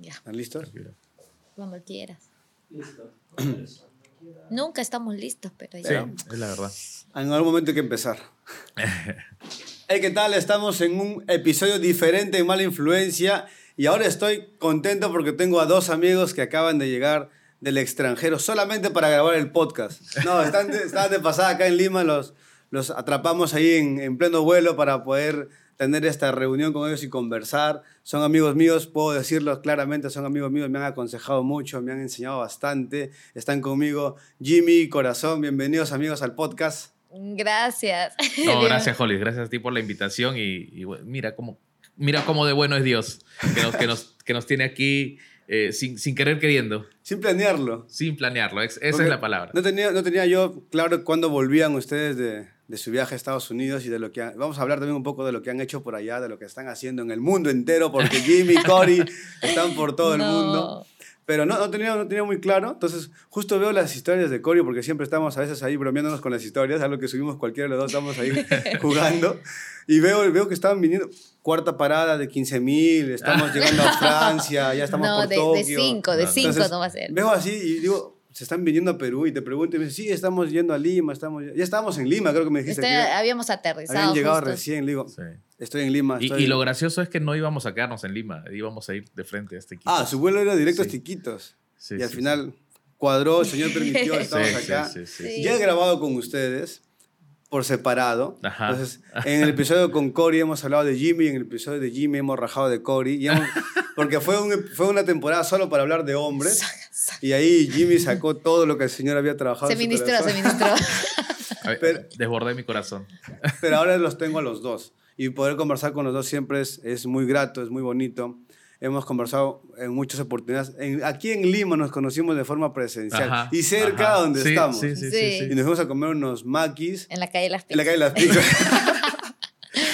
Ya, ¿Están listos? cuando quieras. Listo. Nunca estamos listos, pero ya. Sí, es la verdad. En algún momento hay que empezar. Hey, ¿qué tal? Estamos en un episodio diferente de Mala Influencia y ahora estoy contento porque tengo a dos amigos que acaban de llegar del extranjero solamente para grabar el podcast. No, están de, estaban de pasada acá en Lima, los, los atrapamos ahí en, en pleno vuelo para poder tener esta reunión con ellos y conversar. Son amigos míos, puedo decirlo claramente, son amigos míos, me han aconsejado mucho, me han enseñado bastante. Están conmigo Jimmy, Corazón, bienvenidos amigos al podcast. Gracias. No, gracias, Holly. Gracias a ti por la invitación y, mira cómo, mira cómo de bueno es Dios, que nos, que nos, que nos tiene aquí eh, sin, sin querer queriendo, Sin planearlo. sin planearlo. Es- esa Porque es la palabra. No tenía, no tenía yo claro cuándo volvían ustedes de, de su viaje a Estados Unidos y de lo que... han- vamos a hablar también un poco de lo que han hecho por allá, de lo que están haciendo en el mundo entero, porque Jimmy y Cory están por todo el mundo. Pero no, no, tenía, no tenía muy claro. Entonces, justo veo las historias de Cory, porque siempre estamos a veces ahí bromeándonos con las historias, algo que subimos cualquiera de los dos, estamos ahí jugando. Y veo, veo que estaban viniendo, cuarta parada de 15 mil, estamos llegando a Francia, ya estamos No, por de, Tokio. de cinco, de cinco Entonces, no va a ser. Veo así y digo, se están viniendo a Perú y te pregunto y me dice, sí, estamos yendo a Lima, estamos, ya estábamos en Lima, creo que me dijiste. Este, que habíamos aterrizado. habían llegado justo. recién, le digo, Sí. estoy en Lima. Y, estoy y en- lo gracioso es que no íbamos a quedarnos en Lima, íbamos a ir de frente a este equipo. Ah, su vuelo era directo a Sí. Tiquitos. Sí, y al sí, final cuadró, el Señor permitió, estamos Sí, acá. sí, sí, sí. Sí. Ya he grabado con ustedes por separado. Ajá. Entonces, en el episodio con Cory hemos hablado de Jimmy, en el episodio de Jimmy hemos rajado de Cory. porque fue, un- fue una temporada solo para hablar de hombres. Y ahí Jimmy sacó todo lo que el Señor había trabajado. Se ministró, se ministró. Pero- desbordé mi corazón. Pero ahora los tengo a los dos. Y poder conversar con los dos siempre es, es muy grato, es muy bonito. Hemos conversado en muchas oportunidades. En- aquí en Lima nos conocimos de forma presencial. Ajá, y cerca ajá. donde Sí, estamos. Sí, sí, sí, Sí. sí. Y nos fuimos a comer unos maquis En la calle de las en la calle Las Picas.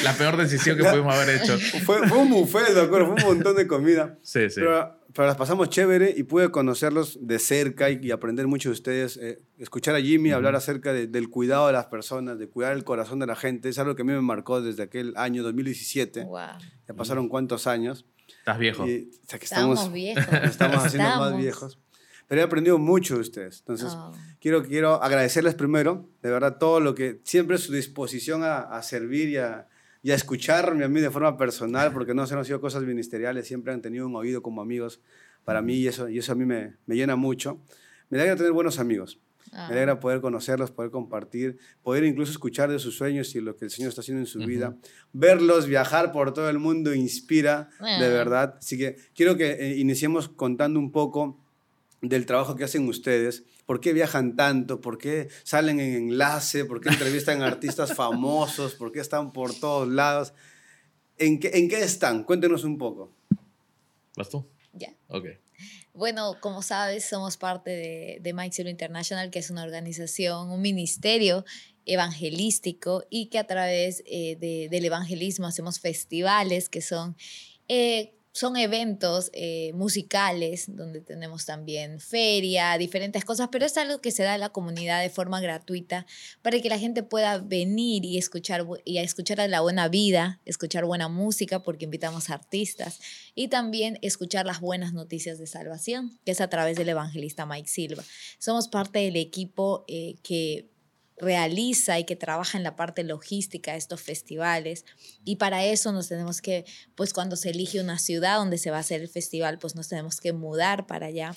La peor decisión que pudimos haber hecho. fue, fue un buffet, de acuerdo, fue un montón de comida. Sí, sí. Pero, pero las pasamos chévere y pude conocerlos de cerca y, y aprender mucho de ustedes. eh, escuchar a Jimmy hablar acerca de- del cuidado de las personas, de cuidar el corazón de la gente, es algo que a mí me marcó desde aquel año 2017. Wow. Ya pasaron cuántos años. Estás viejo. Y, o sea, que Estamos estamos, viejos. estamos haciendo más viejos. Pero he aprendido mucho de ustedes. Entonces, Oh. quiero, quiero agradecerles primero, de verdad, todo lo que, siempre su disposición a, a servir y a, y a escucharme a mí de forma personal, porque no se han sido cosas ministeriales, siempre han tenido un oído como amigos para mí y eso, y eso a mí me, me llena mucho. Me alegra tener buenos amigos. Ah. Me alegra poder conocerlos, poder compartir, poder incluso escuchar de sus sueños y lo que el Señor está haciendo en su vida. Verlos viajar por todo el mundo inspira, de Ah. verdad. Así que quiero que eh, iniciemos contando un poco del trabajo que hacen ustedes. ¿Por qué viajan tanto? ¿Por qué salen en enlace? ¿Por qué entrevistan a artistas famosos? ¿Por qué están por todos lados? ¿En qué, ¿En qué están? Cuéntenos un poco. ¿Vas tú? Ya. Ok. Bueno, como sabes, somos parte de, de Mike Zero International, que es una organización, un ministerio evangelístico y que a través eh, de- del evangelismo hacemos festivales que son, eh, son eventos eh, musicales donde tenemos también feria, diferentes cosas, pero es algo que se da a la comunidad de forma gratuita para que la gente pueda venir y escuchar, y escuchar a la buena vida, escuchar buena música, porque invitamos artistas y también escuchar las buenas noticias de salvación, que es a través del evangelista Mike Silva. Somos parte del equipo eh, que realiza y que trabaja en la parte logística de estos festivales. Y para eso nos tenemos que, pues cuando se elige una ciudad donde se va a hacer el festival, pues nos tenemos que mudar para allá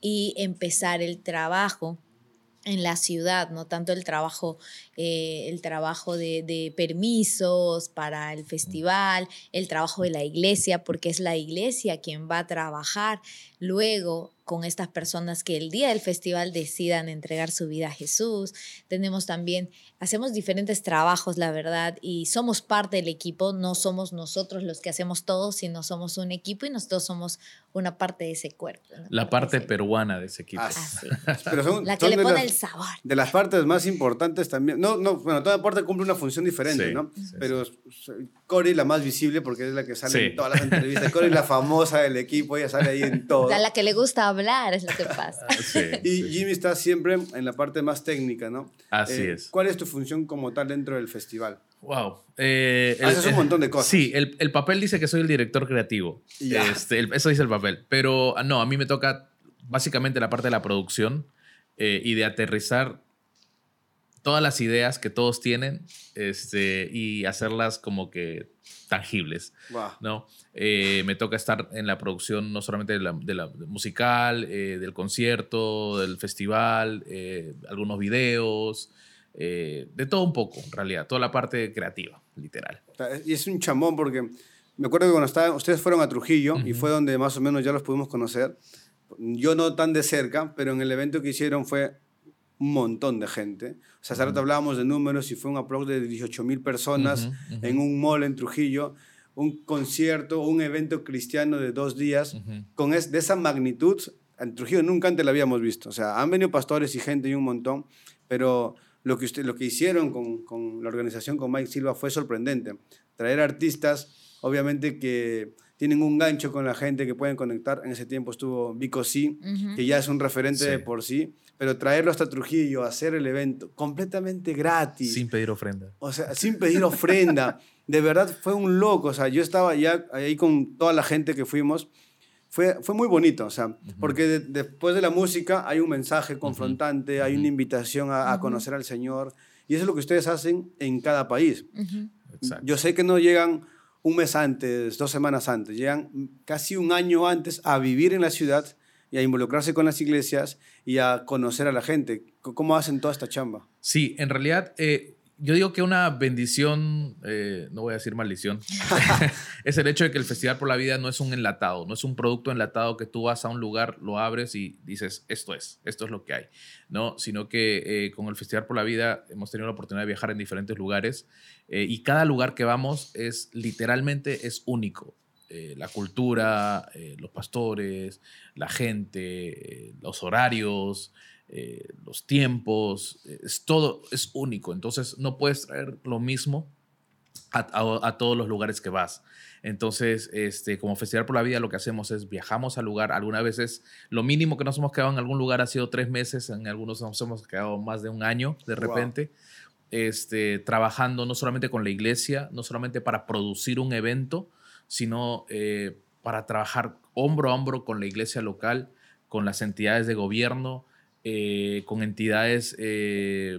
y empezar el trabajo en la ciudad, no tanto el trabajo, eh, el trabajo de, de permisos para el festival, el trabajo de la iglesia, porque es la iglesia quien va a trabajar. Luego con estas personas que el día del festival decidan entregar su vida a Jesús. Tenemos también, hacemos diferentes trabajos, la verdad, y somos parte del equipo, no somos nosotros los que hacemos todo, sino somos un equipo y nosotros somos una parte de ese cuerpo. La parte peruana de ese equipo. Ah, Así. Pero son, La que son le pone las- el sabor. de las partes más importantes también. No, no, bueno, toda parte cumple una función diferente, Sí, ¿no? sí, Pero Cory la más visible porque es la que sale Sí. en todas las entrevistas. Cory la famosa del equipo, ella sale ahí en todo. A la que le gusta hablar, es lo que pasa. Y Jimmy está siempre en la parte más técnica, ¿no? Así Eh, es. ¿Cuál es tu función como tal dentro del festival? Wow. Eh, Haces un montón de cosas. Sí, el, el papel dice que soy el director creativo. Ya. Este, el- eso dice el papel. Pero ah, no, a mí me toca básicamente la parte de la producción eh, y de aterrizar todas las ideas que todos tienen este, y hacerlas como que tangibles. Wow. ¿no? Eh, me toca estar en la producción no solamente de la, de la musical, eh, del concierto, del festival, eh, algunos videos, de todo un poco, en realidad, toda la parte creativa, literal. Y es un chambón porque me acuerdo que cuando estaban, ustedes fueron a Trujillo y fue donde más o menos ya los pudimos conocer. Yo no tan de cerca, pero en el evento que hicieron fue un montón de gente. O sea, hace rato hablábamos de números y fue un approach de 18 mil personas Ujú, ujú. en un mall en Trujillo, un concierto, un evento cristiano de dos días Ujú. con es, de esa magnitud. En Trujillo nunca antes la habíamos visto. O sea, han venido pastores y gente y un montón, pero lo que, usted, lo que hicieron con, con la organización con Mike Silva fue sorprendente. Traer artistas, obviamente que tienen un gancho con la gente que pueden conectar. En ese tiempo estuvo Vico C, Ujú. que ya es un referente Sí. de por sí, pero traerlo hasta Trujillo, hacer el evento completamente gratis. Sin pedir ofrenda. O sea, sin pedir ofrenda. De verdad fue un loco. O sea, yo estaba ya ahí con toda la gente que fuimos. Fue, fue muy bonito, o sea, porque de- después de la música hay un mensaje confrontante, hay una invitación a, a conocer al Señor, y eso es lo que ustedes hacen en cada país. Ujú. Exacto. Yo sé que no llegan un mes antes, dos semanas antes, llegan casi un año antes a vivir en la ciudad y a involucrarse con las iglesias y a conocer a la gente. ¿Cómo hacen toda esta chamba? Sí, en realidad, eh, yo digo que una bendición, eh, no voy a decir maldición, es el hecho de que el Festival por la Vida no es un enlatado, no es un producto enlatado que tú vas a un lugar, lo abres y dices, esto es, esto es lo que hay, ¿no? Sino que eh, con el Festival por la Vida hemos tenido la oportunidad de viajar en diferentes lugares eh, y cada lugar que vamos es literalmente es único. Eh, la cultura, eh, los pastores, la gente, eh, los horarios, los tiempos, es todo es único. Entonces no puedes traer lo mismo a, a- a todos los lugares que vas. Entonces, este, como Festival por la Vida, lo que hacemos es viajamos al lugar. Algunas veces, lo mínimo que nos hemos quedado en algún lugar ha sido tres meses, en algunos nos hemos quedado más de un año de Wow. repente. Este, trabajando no solamente con la iglesia, no solamente para producir un evento, sino eh, para trabajar hombro a hombro con la iglesia local, con las entidades de gobierno, eh, con entidades eh,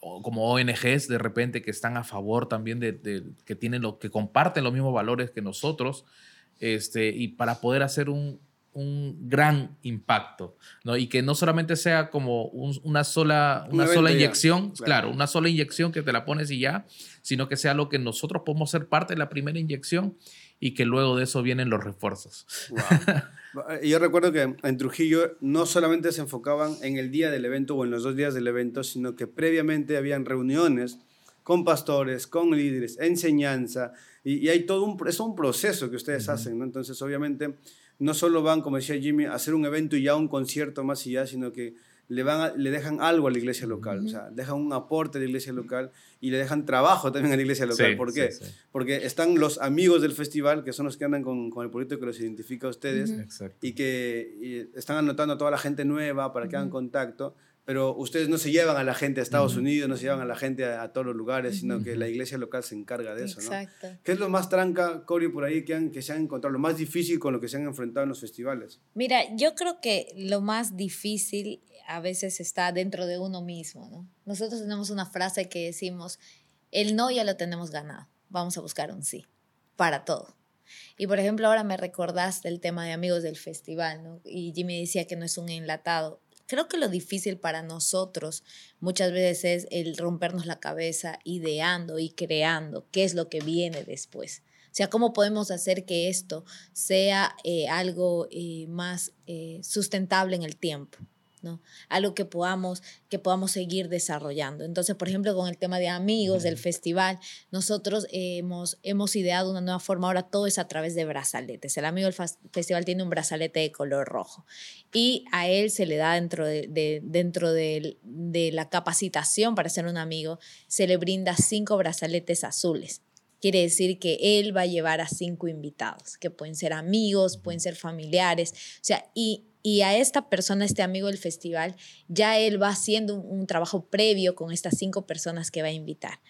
como ONGs de repente que están a favor también de, de- que tienen lo que comparten los mismos valores que nosotros este y para poder hacer un, un gran impacto ¿no? y que no solamente sea como un- una sola Un una sola inyección claro. claro una sola inyección que te la pones y ya sino que sea lo que nosotros podemos ser parte de la primera inyección y que luego de eso vienen los refuerzos Y Yo recuerdo que en Trujillo no solamente se enfocaban en el día del evento o en los dos días del evento, sino que previamente habían reuniones con pastores, con líderes, enseñanza, y, y hay todo un, es un proceso que ustedes hacen, ¿no? Entonces, obviamente, no solo van, como decía Jimmy, a hacer un evento y ya un concierto más y ya, sino que le, van a- le dejan algo a la iglesia local, o sea, dejan un aporte a la iglesia local y le dejan trabajo también a la iglesia local. Sí, ¿Por qué? sí. Porque están los amigos del festival, que son los que andan con, con el proyecto que los identifica a ustedes y que y están anotando a toda la gente nueva para que hagan contacto, pero ustedes no se llevan a la gente a Estados Unidos, no se llevan a la gente a, a todos los lugares, sino que la iglesia local se encarga de eso, ¿no? Exacto. ¿Qué es lo más tranca, Cory, por ahí que, han, que se han encontrado, lo más difícil con lo que se han enfrentado en los festivales? Mira, yo creo que lo más difícil a veces está dentro de uno mismo, ¿no? Nosotros tenemos una frase que decimos, el no ya lo tenemos ganado, vamos a buscar un sí, para todo. Y por ejemplo, ahora me recordaste el tema de amigos del festival, ¿no? Y Jimmy decía que no es un enlatado. Creo que lo difícil para nosotros muchas veces es el rompernos la cabeza ideando y creando qué es lo que viene después. O sea, cómo podemos hacer que esto sea eh, algo eh, más eh, sustentable en el tiempo. ¿No? Algo que podamos, que podamos seguir desarrollando. Entonces, por ejemplo, con el tema de amigos del festival, nosotros hemos, hemos ideado una nueva forma, ahora todo es a través de brazaletes. El amigo del festival tiene un brazalete de color rojo y a él se le da dentro de, de- dentro de la capacitación para ser un amigo, se le brinda cinco brazaletes azules. Quiere decir que él va a llevar a cinco invitados, que pueden ser amigos, pueden ser familiares, o sea, y y a esta persona, este amigo del festival, ya él va haciendo un, trabajo previo con estas cinco personas que va a invitar.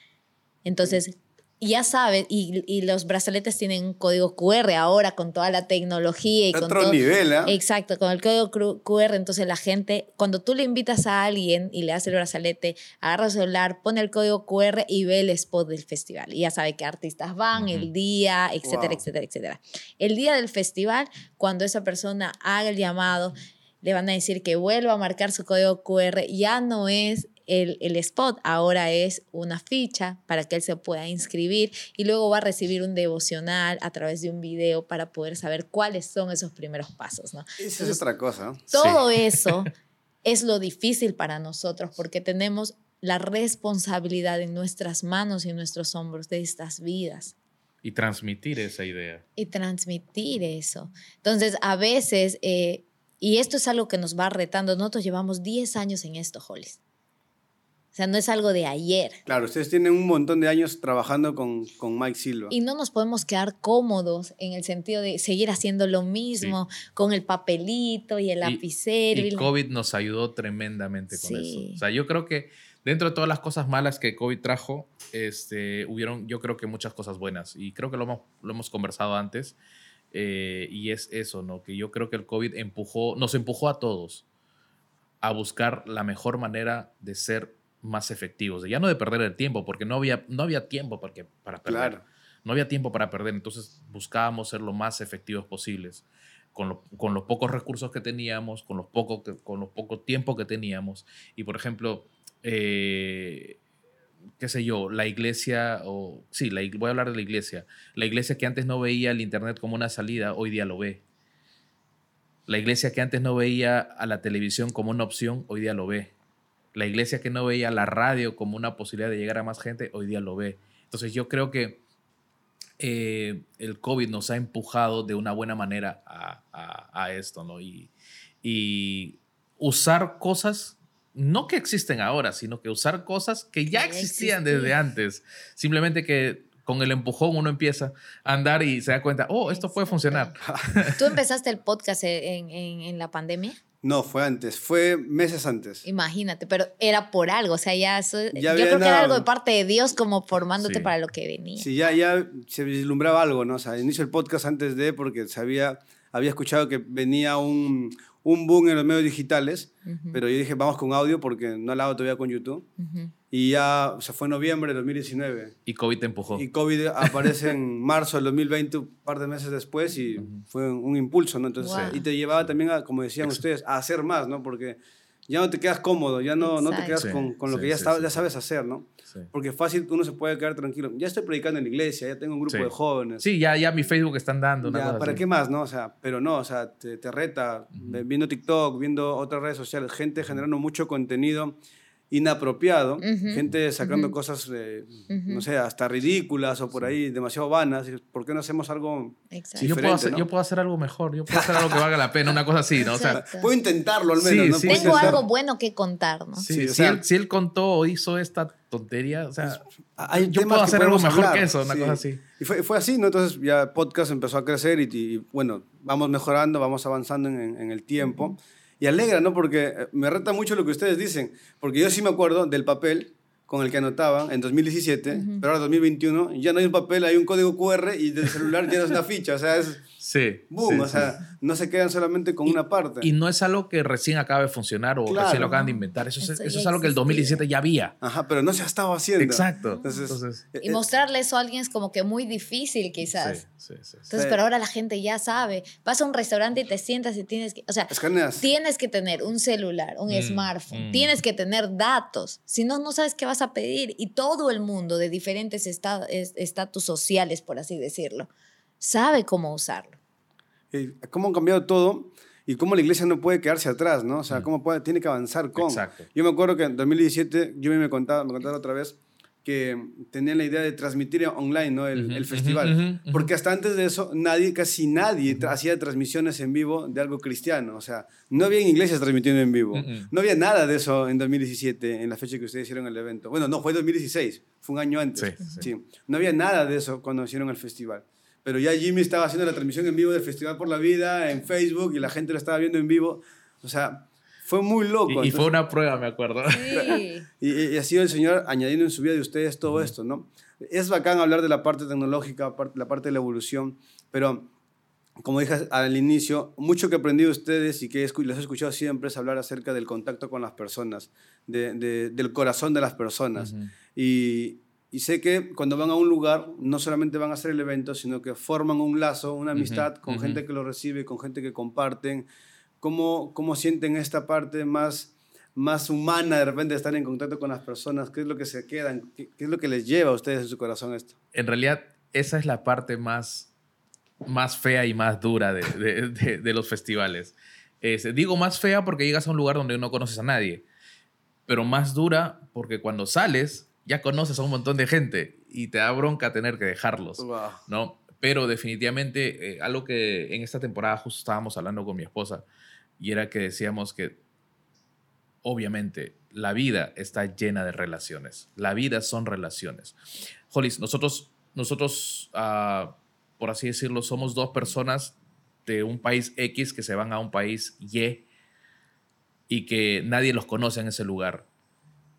Entonces, ya sabes, y, y, los brazaletes tienen un código QR ahora con toda la tecnología y con otro todo, nivel, ¿eh? Exacto, con el código QR, entonces la gente, cuando tú le invitas a alguien y le haces el brazalete, agarra el celular, pone el código QR y ve el spot del festival. Y ya sabe qué artistas van, uh -huh. el día, etcétera, wow. etcétera, etcétera. El día del festival, cuando esa persona haga el llamado, le van a decir que vuelva a marcar su código QR, ya no es el, el, spot ahora es una ficha para que él se pueda inscribir y luego va a recibir un devocional a través de un video para poder saber cuáles son esos primeros pasos. ¿no? Esa Entonces, es otra cosa. Todo sí. eso es lo difícil para nosotros porque tenemos la responsabilidad en nuestras manos y en nuestros hombros de estas vidas. Y transmitir esa idea. Y transmitir eso. Entonces, a veces, eh, y esto es algo que nos va retando, nosotros llevamos 10 años en esto, Hollis. O sea, no es algo de ayer. Claro, ustedes tienen un montón de años trabajando con, con Mike Silva. Y no nos podemos quedar cómodos en el sentido de seguir haciendo lo mismo sí. con el papelito y el lapicero. Y, y, COVID nos ayudó tremendamente con sí. eso. O sea, yo creo que dentro de todas las cosas malas que COVID trajo, este, hubieron, yo creo que muchas cosas buenas. Y creo que lo hemos, lo hemos conversado antes. Eh, y es eso, ¿no? Que yo creo que el COVID empujó, nos empujó a todos a buscar la mejor manera de ser más efectivos, ya no de perder el tiempo, porque no había, no había tiempo para, que, para perder. Claro. No había tiempo para perder, entonces buscábamos ser lo más efectivos posibles, con, lo, con los pocos recursos que teníamos, con los poco, con los poco tiempo que teníamos. Y por ejemplo, eh, qué sé yo, la iglesia, o sí, la, voy a hablar de la iglesia. La iglesia que antes no veía el Internet como una salida, hoy día lo ve. La iglesia que antes no veía a la televisión como una opción, hoy día lo ve la iglesia que no veía la radio como una posibilidad de llegar a más gente, hoy día lo ve. Entonces yo creo que eh, el COVID nos ha empujado de una buena manera a, a, a esto, ¿no? Y, y, usar cosas, no que existen ahora, sino que usar cosas que ya existían desde antes. Simplemente que con el empujón uno empieza a andar y se da cuenta, oh, esto puede funcionar. ¿Tú empezaste el podcast en, en, en la pandemia? No, fue antes, fue meses antes. Imagínate, pero era por algo, o sea, ya, eso, ya yo creo que era algo de parte de Dios como formándote sí. para lo que venía. Sí, ya, ya se vislumbraba algo, ¿no? O sea, inicio el podcast antes de, porque sabía, había escuchado que venía un, un boom en los medios digitales, uh -huh. pero yo dije, vamos con audio porque no hablaba todavía con YouTube. Uh -huh. Y ya, o sea, fue noviembre de 2019. Y COVID te empujó. Y COVID aparece en marzo del 2020, un par de meses después, y uh -huh. fue un impulso, ¿no? Entonces, wow. y te llevaba también, a, como decían ustedes, a hacer más, ¿no? Porque ya no te quedas cómodo, ya no, no te quedas sí, con, con, lo sí, que ya, sí, ya, sabes hacer, ¿no? Porque fácil uno se puede quedar tranquilo. Ya estoy predicando en la iglesia, ya tengo un grupo de jóvenes. Sí, ya, ya mi Facebook están dando. Ya, ¿Para qué más, no? O sea, pero no, o sea, te, te reta, viendo TikTok, viendo otras redes sociales, gente generando mucho contenido inapropiado, uh -huh, gente sacando uh -huh. cosas, eh, uh -huh. no sé, hasta ridículas o por ahí demasiado vanas. ¿Por qué no hacemos algo sí, yo, puedo hacer, ¿no? yo puedo hacer algo mejor, yo puedo hacer algo que valga la pena, una cosa así, ¿no? O sea, puedo intentarlo al menos. Sí, ¿no? sí, Tengo intentar. algo bueno que contar, ¿no? Sí, si, él, si, él, contó o hizo esta tontería, o sea, hay yo puedo hacer algo mejor hablar. que eso, una cosa así. Y fue, fue, así, ¿no? Entonces ya podcast empezó a crecer y, y bueno, vamos mejorando, vamos avanzando en, en el tiempo y alegra, ¿no? Porque eh, me reta mucho lo que ustedes dicen, porque yo sí me acuerdo del papel con el que anotaban en 2017, uh -huh. pero ahora 2021 ya no hay un papel, hay un código QR y del celular ya no es una ficha, o sea, es sí, boom, sí, o sea, sí. no se quedan solamente con y, una parte. Y no es algo que recién acaba de funcionar o claro. recién lo acaban de inventar, eso, es, eso, es algo que el 2017 ya había. Ajá, pero no se ha estado haciendo. Exacto. Entonces, Entonces, y mostrarle eso a alguien es como que muy difícil quizás. Sí, sí, Entonces, pero ahora la gente ya sabe. Vas a un restaurante y te sientas y tienes que, o sea, Escaneas. tienes que tener un celular, un mm, smartphone, mm. tienes que tener datos, si no, no sabes qué vas a pedir. Y todo el mundo de diferentes estatus sociales, por así decirlo, sabe cómo usarlo. ¿Cómo han cambiado todo? Y cómo la iglesia no puede quedarse atrás, ¿no? O sea, mm. cómo puede, tiene que avanzar con. Exacto. Yo me acuerdo que en 2017, yo me contaba, me contaba otra vez, que tenían la idea de transmitir online ¿no? el, uh -huh, el festival. Uh -huh, uh -huh. Porque hasta antes de eso, nadie, casi nadie hacía transmisiones en vivo de algo cristiano. O sea, no había iglesias transmitiendo en vivo. No había nada de eso en 2017, en la fecha que ustedes hicieron el evento. Bueno, no, fue 2016, fue un año antes. Sí, sí. sí. No había nada de eso cuando hicieron el festival. Pero ya Jimmy estaba haciendo la transmisión en vivo del Festival por la Vida en Facebook y la gente lo estaba viendo en vivo. O sea, fue muy loco. Y, fue una prueba, me acuerdo. Sí. Y, y, ha sido el Señor añadiendo en su vida de ustedes todo esto, ¿no? Es bacán hablar de la parte tecnológica, la parte de la evolución, pero como dije al inicio, mucho que he aprendido de ustedes y que les he escuchado siempre es hablar acerca del contacto con las personas, de, de, del corazón de las personas. y, y, sé que cuando van a un lugar, no solamente van a hacer el evento, sino que forman un lazo, una amistad con gente que lo recibe, con gente que comparten, ¿Cómo, cómo sienten esta parte más, más humana de repente de estar en contacto con las personas? ¿Qué es lo que se quedan? ¿Qué, es lo que les lleva a ustedes en su corazón esto? En realidad, esa es la parte más, más fea y más dura de, de, de, los festivales. digo más fea porque llegas a un lugar donde no conoces a nadie, pero más dura porque cuando sales ya conoces a un montón de gente y te da bronca tener que dejarlos, wow. ¿no? Pero definitivamente, eh, algo que en esta temporada justo estábamos hablando con mi esposa, y era que decíamos que obviamente la vida está llena de relaciones. La vida son relaciones. Hollis, nosotros, nosotros uh, por así decirlo, somos dos personas de un país X que se van a un país Y y que nadie los conoce en ese lugar.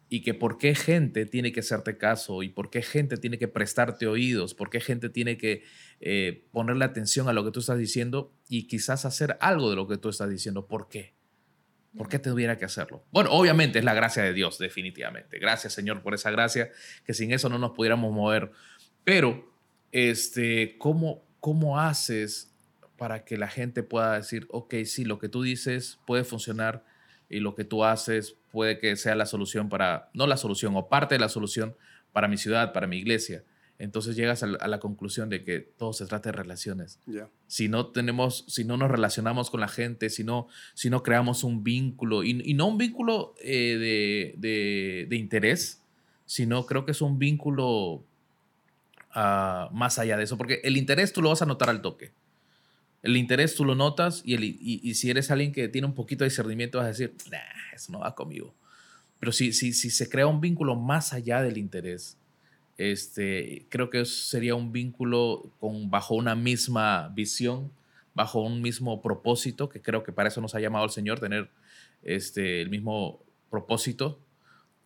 Y que por qué gente tiene que hacerte caso y por qué gente tiene que prestarte oídos, por qué gente tiene que eh, ponerle atención a lo que tú estás diciendo y quizás hacer algo de lo que tú estás diciendo. ¿Por qué? ¿Por qué tuviera que hacerlo? Bueno, obviamente es la gracia de Dios, definitivamente. Gracias, Señor, por esa gracia, que sin eso no nos pudiéramos mover. Pero, este, ¿cómo, cómo haces para que la gente pueda decir, ok, sí, lo que tú dices puede funcionar y lo que tú haces puede que sea la solución para, no la solución, o parte de la solución para mi ciudad, para mi iglesia? entonces llegas a la, conclusión de que todo se trata de relaciones. Si no tenemos, si no nos relacionamos con la gente, si no, si no creamos un vínculo, y, no un vínculo eh, de, de, interés, sino creo que es un vínculo uh, más allá de eso, porque el interés tú lo vas a notar al toque. El interés tú lo notas y, el, y, si eres alguien que tiene un poquito de discernimiento vas a decir, eso no va conmigo. Pero si, si, si se crea un vínculo más allá del interés, este, creo que sería un vínculo con, bajo una misma visión, bajo un mismo propósito, que creo que para eso nos ha llamado el Señor, tener este, el mismo propósito,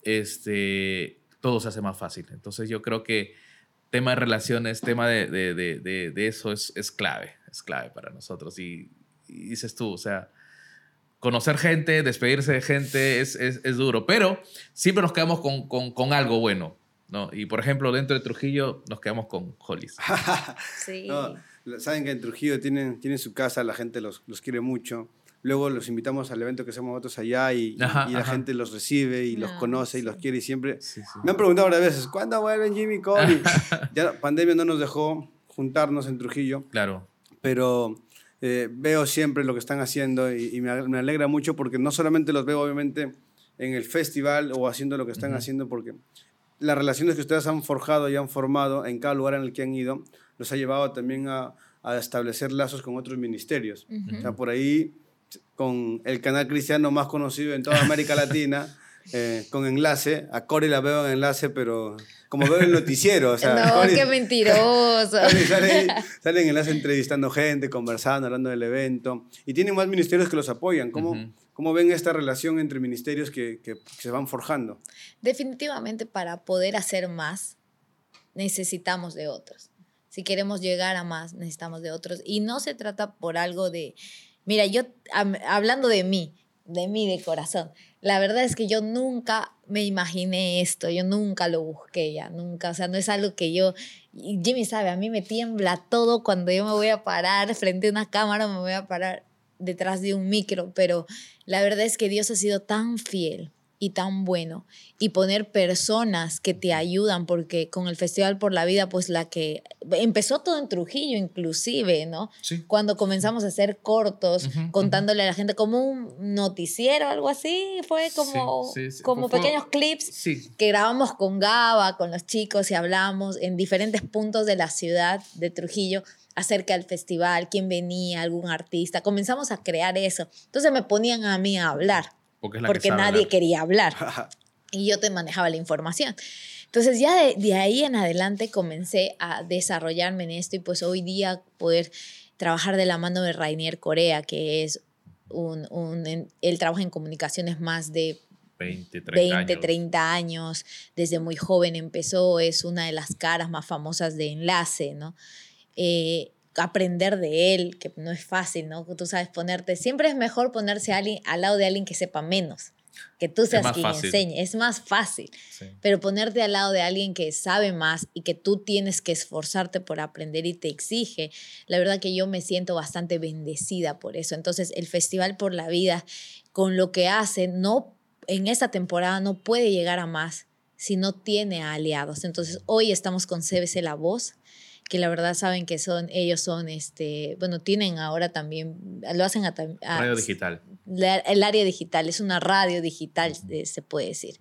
este, todo se hace más fácil. Entonces yo creo que tema de relaciones, tema de, de, de, de eso es, es, clave, es clave para nosotros. Y, dices tú, o sea, conocer gente, despedirse de gente es, es, es duro, pero siempre nos quedamos con, con, con algo bueno ¿no? Y por ejemplo, dentro de Trujillo nos quedamos con Hollis. sí. saben que en Trujillo tienen, tienen su casa, la gente los, los quiere mucho. Luego los invitamos al evento que hacemos nosotros allá y, y la gente los recibe y los conoce y los quiere y siempre... Me han preguntado varias veces, ¿cuándo vuelven Jimmy y Cody? ya la pandemia no nos dejó juntarnos en Trujillo. Claro. Pero eh, veo siempre lo que están haciendo y, y me, me, alegra mucho porque no solamente los veo obviamente en el festival o haciendo lo que están haciendo porque las relaciones que ustedes han forjado y han formado en cada lugar en el que han ido, los ha llevado también a, a establecer lazos con otros ministerios. O sea, por ahí, con el canal cristiano más conocido en toda América Latina, eh, con enlace, a Cory la veo en enlace, pero como veo el noticiero. O sea, no, qué mentiroso. Sale, sale, en enlace entrevistando gente, conversando, hablando del evento. Y tienen más ministerios que los apoyan. ¿Cómo, ¿Cómo ven esta relación entre ministerios que, que, se van forjando? Definitivamente para poder hacer más necesitamos de otros. Si queremos llegar a más, necesitamos de otros. Y no se trata por algo de, mira, yo hablando de mí, de mí de corazón, la verdad es que yo nunca me imaginé esto, yo nunca lo busqué ya, nunca, o sea, no es algo que yo, Jimmy sabe, a mí me tiembla todo cuando yo me voy a parar frente a una cámara, me voy a parar detrás de un micro, pero la verdad es que Dios ha sido tan fiel y tan bueno y poner personas que te ayudan porque con el Festival por la Vida pues la que empezó todo en Trujillo inclusive, ¿no? Sí. Cuando comenzamos a hacer cortos contándole a la gente como un noticiero algo así, fue como sí, sí, como fue, pequeños clips que grabamos con Gaba, con los chicos y hablamos en diferentes puntos de la ciudad de Trujillo acerca del festival, quién venía, algún artista. Comenzamos a crear eso. Entonces me ponían a mí a hablar, porque, porque nadie hablar. quería hablar. y yo te manejaba la información. Entonces ya de, de, ahí en adelante comencé a desarrollarme en esto y pues hoy día poder trabajar de la mano de Rainier Corea, que es un, un él trabaja en comunicaciones más de 20, 30 20, 30 años, desde muy joven empezó, es una de las caras más famosas de enlace, ¿no? Eh, aprender de él, que no es fácil, ¿no? Tú sabes ponerte, siempre es mejor ponerse alguien, al lado de alguien que sepa menos, que tú seas quien enseñe, es más fácil, pero ponerte al lado de alguien que sabe más y que tú tienes que esforzarte por aprender y te exige, la verdad que yo me siento bastante bendecida por eso. Entonces, el Festival por la Vida, con lo que hace, no en esta temporada no puede llegar a más si no tiene aliados. Entonces, hoy estamos con CBC La Voz, que la verdad saben que son, ellos son, este, bueno, tienen ahora también, lo hacen a... radio digital. el área digital, es una radio digital, eh, se puede decir.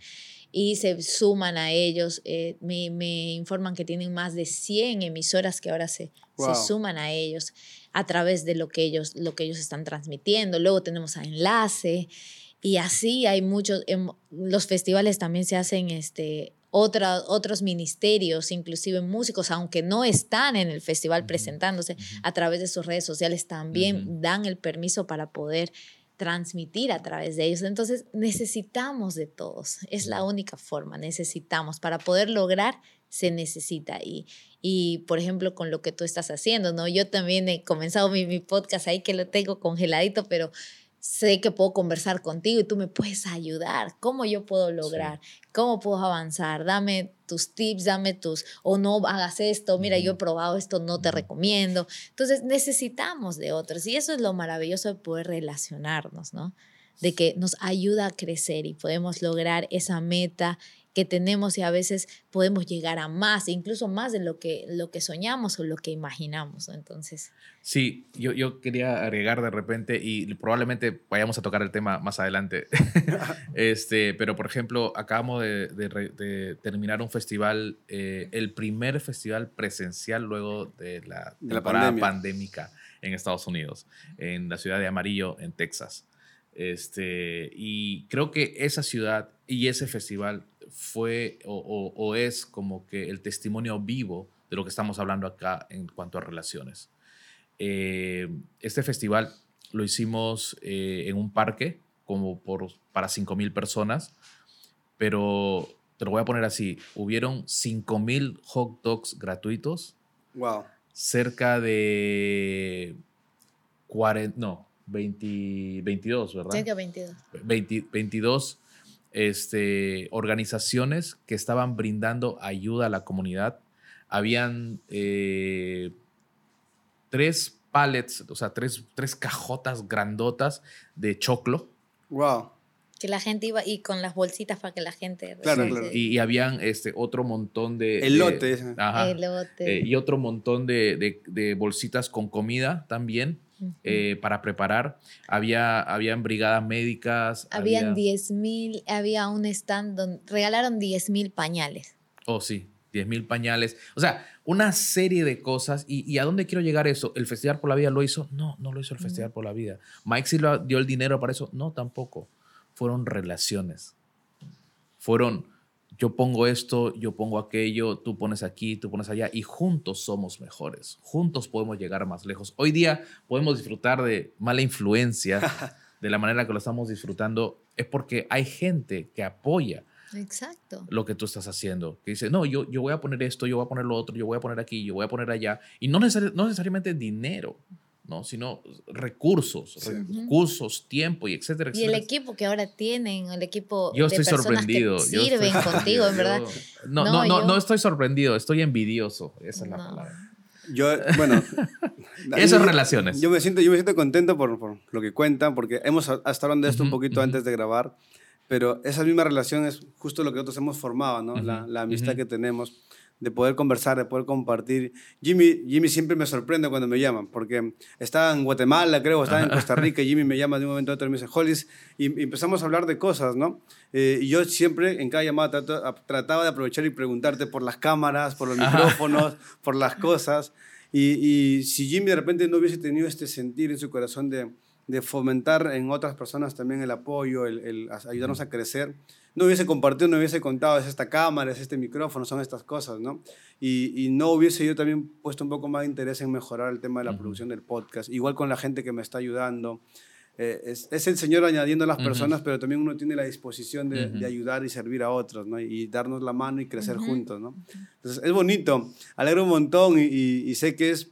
Y se suman a ellos, eh, me, me, informan que tienen más de 100 emisoras que ahora se, se suman a ellos a través de lo que ellos, lo que ellos están transmitiendo. Luego tenemos a Enlace, y así hay muchos, em, los festivales también se hacen este, otra, otros ministerios, inclusive músicos, aunque no están en el festival presentándose, a través de sus redes sociales también dan el permiso para poder transmitir a través de ellos. Entonces necesitamos de todos, es la única forma, necesitamos, para poder lograr se necesita. Y, y por ejemplo, con lo que tú estás haciendo, ¿no? Yo también he comenzado mi, mi podcast ahí que lo tengo congeladito, pero sé que puedo conversar contigo y tú me puedes ayudar. ¿Cómo yo puedo lograr? ¿Cómo puedo avanzar? Dame tus tips, dame tus, o no hagas esto, mira, yo he probado esto, no te recomiendo. Entonces necesitamos de otros y eso es lo maravilloso de poder relacionarnos, ¿no? De que nos ayuda a crecer y podemos lograr esa meta, que tenemos y a veces podemos llegar a más, incluso más de lo que, lo que soñamos o lo que imaginamos. Entonces. Sí, yo, yo quería agregar de repente y probablemente vayamos a tocar el tema más adelante. este, pero, por ejemplo, acabamos de, de, terminar un festival, eh, el primer festival presencial luego de la temporada pandémica en Estados Unidos, en la ciudad de Amarillo, en Texas. Este, y creo que esa ciudad y ese festival fue o, es como que el testimonio vivo de lo que estamos hablando acá en cuanto a relaciones. Eh, este festival lo hicimos eh, en un parque como por, para 5.000 personas, pero te lo voy a poner así, hubieron 5.000 hot dogs gratuitos. Wow. Cerca de 40, no, 20, 22, ¿verdad? Cerca de 22. 22 este, organizaciones que estaban brindando ayuda a la comunidad. Habían eh, tres pallets, o sea, tres, tres cajotas grandotas de choclo. Wow. Que la gente iba y con las bolsitas para que la gente. Claro, claro. Y, habían este, otro montón de. Elote. ajá, Elote. Eh, y otro montón de, de, de bolsitas con comida también. Eh, para preparar. Había, habían brigadas médicas. Habían 10 mil, había un stand donde regalaron 10 mil pañales. Oh, sí, 10 mil pañales. O sea, una serie de cosas. Y, a dónde quiero llegar eso? ¿El Festival por la Vida lo hizo? No, no lo hizo el Festival por la Vida. ¿Mike Silva dio el dinero para eso? No, tampoco. Fueron relaciones. Fueron yo pongo esto, yo pongo aquello, tú pones aquí, tú pones allá y juntos somos mejores. Juntos podemos llegar más lejos. Hoy día podemos disfrutar de mala influencia de la manera que lo estamos disfrutando es porque hay gente que apoya Exacto. lo que tú estás haciendo. Que dice, no, yo, yo voy a poner esto, yo voy a poner lo otro, yo voy a poner aquí, yo voy a poner allá. Y no, no necesariamente dinero. ¿No? sino recursos, recursos, tiempo y etcétera, Y el equipo que ahora tienen, el equipo yo estoy sorprendido. que sirven contigo, en verdad. No, no, no, no, estoy sorprendido, estoy envidioso, esa es la palabra. Yo, bueno. Esas relaciones. Yo me siento, yo me siento contento por, por lo que cuentan, porque hemos hasta hablando de esto un poquito antes de grabar, pero esa misma relación es justo lo que nosotros hemos formado, ¿no? la, la, amistad que tenemos de poder conversar, de poder compartir. Jimmy, Jimmy siempre me sorprende cuando me llaman, porque estaba en Guatemala, creo, estaba en Costa Rica, y Jimmy me llama de un momento a otro y me dice, Hollis, y, empezamos a hablar de cosas, ¿no? Eh, y yo siempre, en cada llamada, trataba de aprovechar y preguntarte por las cámaras, por los micrófonos, por las cosas. Y, y, si Jimmy de repente no hubiese tenido este sentir en su corazón de, de fomentar en otras personas también el apoyo, el, el ayudarnos a crecer. No hubiese compartido, no hubiese contado, es esta cámara, es este micrófono, son estas cosas, ¿no? Y, y no hubiese yo también puesto un poco más de interés en mejorar el tema de la producción del podcast, igual con la gente que me está ayudando. Eh, es, es, el Señor añadiendo a las personas, pero también uno tiene la disposición de, de, ayudar y servir a otros, ¿no? Y darnos la mano y crecer juntos, ¿no? Entonces, es bonito, alegra un montón y, y, y sé que es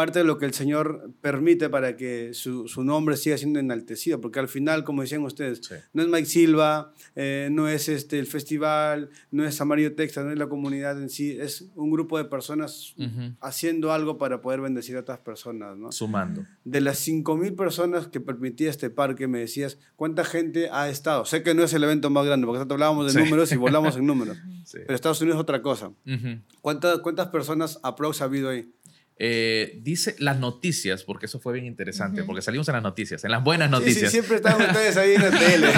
parte de lo que el Señor permite para que su, su nombre siga siendo enaltecido, porque al final, como decían ustedes, no es Mike Silva, eh, no es este, el festival, no es Amarillo Texas, no es la comunidad en sí, es un grupo de personas haciendo algo para poder bendecir a otras personas. ¿no? Sumando. De las 5.000 personas que permitía este parque, me decías, ¿cuánta gente ha estado? Sé que no es el evento más grande, porque hablábamos de números y volamos en números, pero Estados Unidos es otra cosa. ¿Cuántas, ¿Cuántas personas aprox ha habido ahí? Eh, dice las noticias, porque eso fue bien interesante, porque salimos en las noticias, en las buenas noticias. Sí, siempre están ustedes ahí en la tele.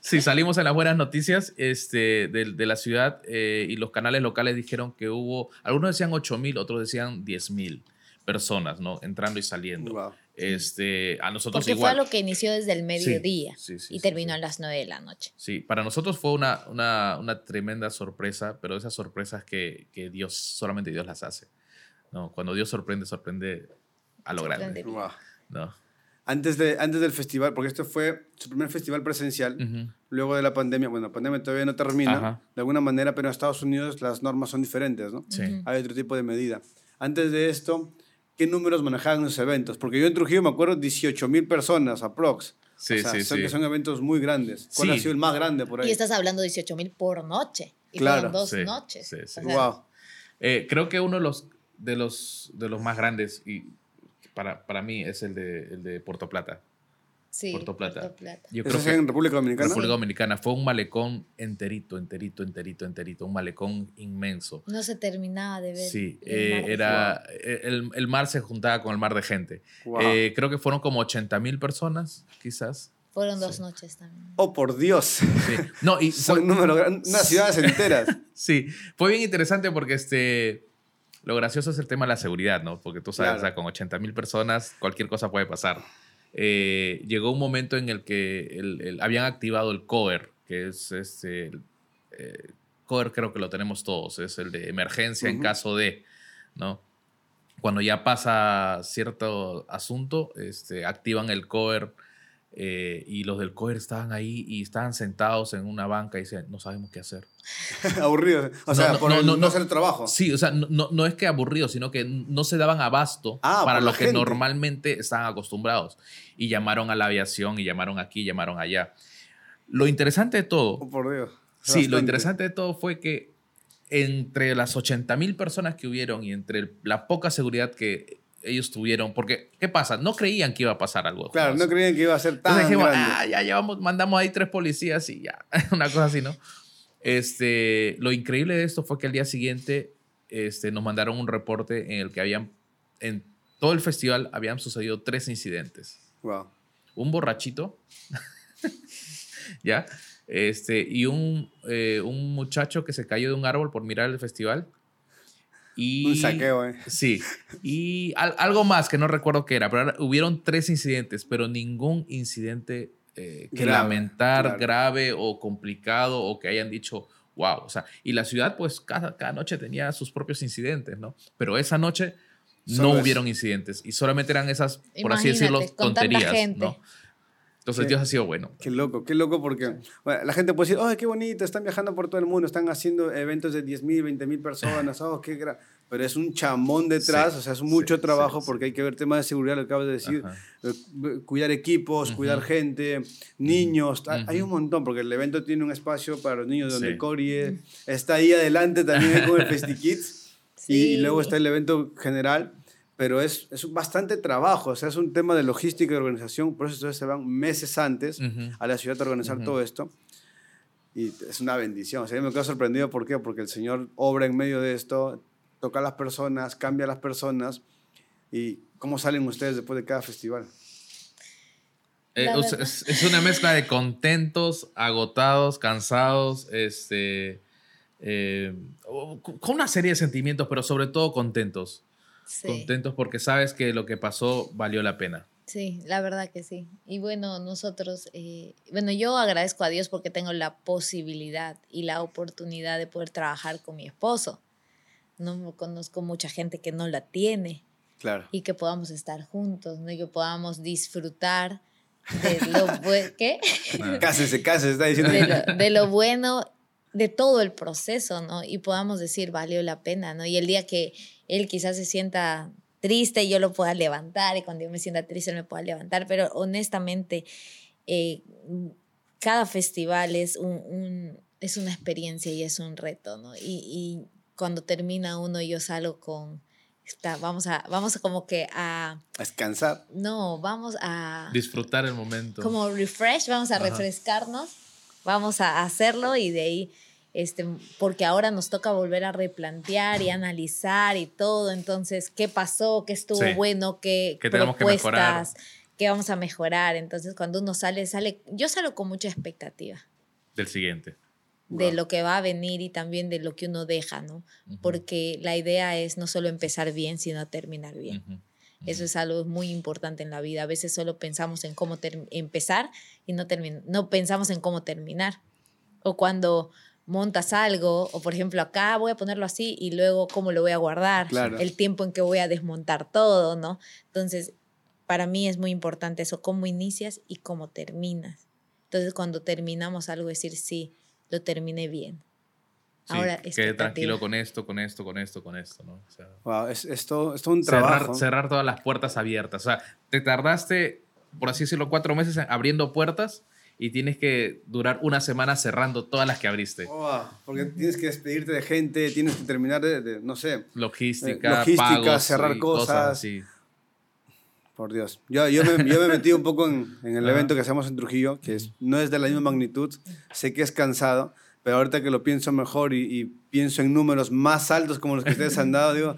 sí, salimos en las buenas noticias este, de, de la ciudad eh, y los canales locales dijeron que hubo, algunos decían 8 mil, otros decían 10 mil personas, ¿no? Entrando y saliendo. Wow. Este, a nosotros Porque igual. fue lo que inició desde el mediodía sí, sí, y terminó a las 9 de la noche. Sí, para nosotros fue una, una, una tremenda sorpresa, pero esas sorpresas que, que Dios, solamente Dios las hace. No, cuando Dios sorprende, sorprende a lo grande. Wow. No. Antes, de, antes del festival, porque este fue su primer festival presencial, uh -huh. luego de la pandemia, bueno, la pandemia todavía no termina, Ajá. de alguna manera, pero en Estados Unidos las normas son diferentes, ¿no? Sí. Hay otro tipo de medida. Antes de esto, ¿qué números manejaban los eventos? Porque yo en Trujillo me acuerdo 18 mil personas, aprox. Sí, o sea, sí, son, sí. Que son eventos muy grandes. ¿Cuál Sí. ha sido el más grande por ahí? Y estás hablando de 18 mil por noche. Y Claro, fueron dos sí, noches. sí, sí. O sea, wow. Eh, creo que uno de los, de los, de los más grandes y para, para mí es el de, el de Puerto Plata. Sí, Puerto Plata. Puerto Plata. Yo ¿Eso creo es que en República Dominicana? República Dominicana fue un malecón enterito, enterito, enterito, enterito, un malecón inmenso. No se terminaba de ver. Sí, el eh, era el, el mar se juntaba con el mar de gente. Wow. Eh, creo que fueron como 80 mil personas, quizás. Fueron dos Sí. noches también. Oh, por Dios. Sí. No, y Son fue, números. Unas ciudades enteras. sí, fue bien interesante porque este, lo gracioso es el tema de la seguridad, ¿no? Porque tú sabes, Claro. o sea, con 80 mil personas cualquier cosa puede pasar. Eh, llegó un momento en el que el- el- habían activado el COER, que es este, eh, COER creo que lo tenemos todos, es el de emergencia en Ujú. caso de, ¿no? Cuando ya pasa cierto asunto, este, activan el COER eh, y los del COER estaban ahí y estaban sentados en una banca y decían, no sabemos qué hacer. Aburrido. O No, sea, no, por no, el no, hacer el trabajo. Sí, o sea, no, es que aburrido, sino que no se daban abasto Ah, para lo que gente. normalmente estaban acostumbrados. Y llamaron a la aviación, y llamaron aquí, y llamaron allá. Lo interesante de todo, Oh, por Dios. Sí, lo interesante de todo fue que entre las 80 mil personas que hubieron y entre la poca seguridad que ellos tuvieron, porque, ¿qué pasa? No creían que iba a pasar algo. Claro, no creían que iba a ser tan Entonces dijimos, grande. ah, ya llevamos, mandamos ahí tres policías y ya, una cosa así, ¿no? Este, lo increíble de esto fue que al día siguiente este, nos mandaron un reporte en el que habían, en todo el festival habían sucedido tres incidentes. Wow. Un borrachito, ¿ya? Este, y un, eh, un muchacho que se cayó de un árbol por mirar el festival. Y, Un saqueo, ¿eh? Sí, y al- algo más que no recuerdo qué era, pero ahora hubieron tres incidentes, pero ningún incidente eh, que Grave, lamentar, claro. grave o complicado o que hayan dicho, wow, o sea, y la ciudad pues cada, cada noche tenía sus propios incidentes, ¿no? Pero esa noche Solo no eso. hubieron incidentes y solamente eran esas, por así decirlo, con tanta tonterías, gente. ¿no? Entonces Sí. Dios ha sido bueno. Qué loco, qué loco porque bueno, la gente puede decir, oh, qué bonito, están viajando por todo el mundo, están haciendo eventos de 10 mil, 20 mil personas, oh, qué gra-". Pero es un chamón detrás, Sí, o sea, es mucho sí, trabajo sí, porque hay que ver temas de seguridad, lo que acabas de decir, Ajá. eh, cuidar equipos, cuidar Ujú. gente, niños, hay- hay Ujú. un montón, porque el evento tiene un espacio para los niños donde. Cory está ahí adelante también con el FestiKids y, y luego está el evento general. Pero es, es bastante trabajo, o sea, es un tema de logística y organización, por eso ustedes se van meses antes Ujú. a la ciudad a organizar Ujú. todo esto. Y es una bendición. O sea, yo me quedo sorprendido. ¿Por qué? Porque el Señor obra en medio de esto, toca a las personas, cambia a las personas. ¿Y cómo salen ustedes después de cada festival? Eh, es, es una mezcla de contentos, agotados, cansados, este, eh, con una serie de sentimientos, pero sobre todo contentos. Sí. Contentos porque sabes que lo que pasó valió la pena. Sí, la verdad que sí. Y bueno, nosotros, eh, bueno, yo agradezco a Dios porque tengo la posibilidad y la oportunidad de poder trabajar con mi esposo. No conozco mucha gente que no la tiene. Claro. Y que podamos estar juntos, ¿no? Y que podamos disfrutar de lo bueno. ¿Qué? Cásese, cásese, está diciendo. De lo, de lo bueno de todo el proceso, ¿no? Y podamos decir, valió la pena, ¿no? Y el día que él quizás se sienta triste, yo lo pueda levantar y cuando yo me sienta triste, él me pueda levantar, pero honestamente, eh, cada festival es, un, es una experiencia y es un reto, ¿no? Y, y cuando termina uno, yo salgo con... Está, vamos a, vamos a como que a... A descansar. No, vamos a... Disfrutar el momento. Como refresh, vamos a Ajá. refrescarnos, vamos a hacerlo y de ahí este, porque ahora nos toca volver a replantear y analizar y todo. Entonces, ¿qué pasó? ¿Qué estuvo sí. bueno? ¿Qué, ¿Qué propuestas? ¿Qué vamos a mejorar? Entonces, cuando uno sale, sale, yo salgo con mucha expectativa. Del siguiente. De wow. lo que va a venir y también de lo que uno deja, ¿no? Uh -huh. Porque la idea es no solo empezar bien, sino terminar bien. Uh -huh. Eso es algo muy importante en la vida. A veces solo pensamos en cómo empezar y no, no pensamos en cómo terminar. O cuando montas algo, o por ejemplo acá voy a ponerlo así y luego cómo lo voy a guardar, claro. el tiempo en que voy a desmontar todo, ¿no? Entonces, para mí es muy importante eso, cómo inicias y cómo terminas. Entonces, cuando terminamos algo, decir, sí, lo terminé bien. Sí, Ahora, quede tranquilo con esto, con esto, con esto, con esto, ¿no? O sea, wow, es, es, todo, es todo un cerrar, trabajo. Cerrar todas las puertas abiertas. O sea, te tardaste, por así decirlo, cuatro meses abriendo puertas y tienes que durar una semana cerrando todas las que abriste. Oh, porque tienes que despedirte de gente, tienes que terminar de, de no sé. Logística, eh, logística pagos cerrar cosas. cosas. Por Dios. Yo, yo, me, yo me metí un poco en, en el evento que hacemos en Trujillo, que es, no es de la misma magnitud. Sé que es cansado, pero ahorita que lo pienso mejor y, y pienso en números más altos como los que ustedes han dado, digo,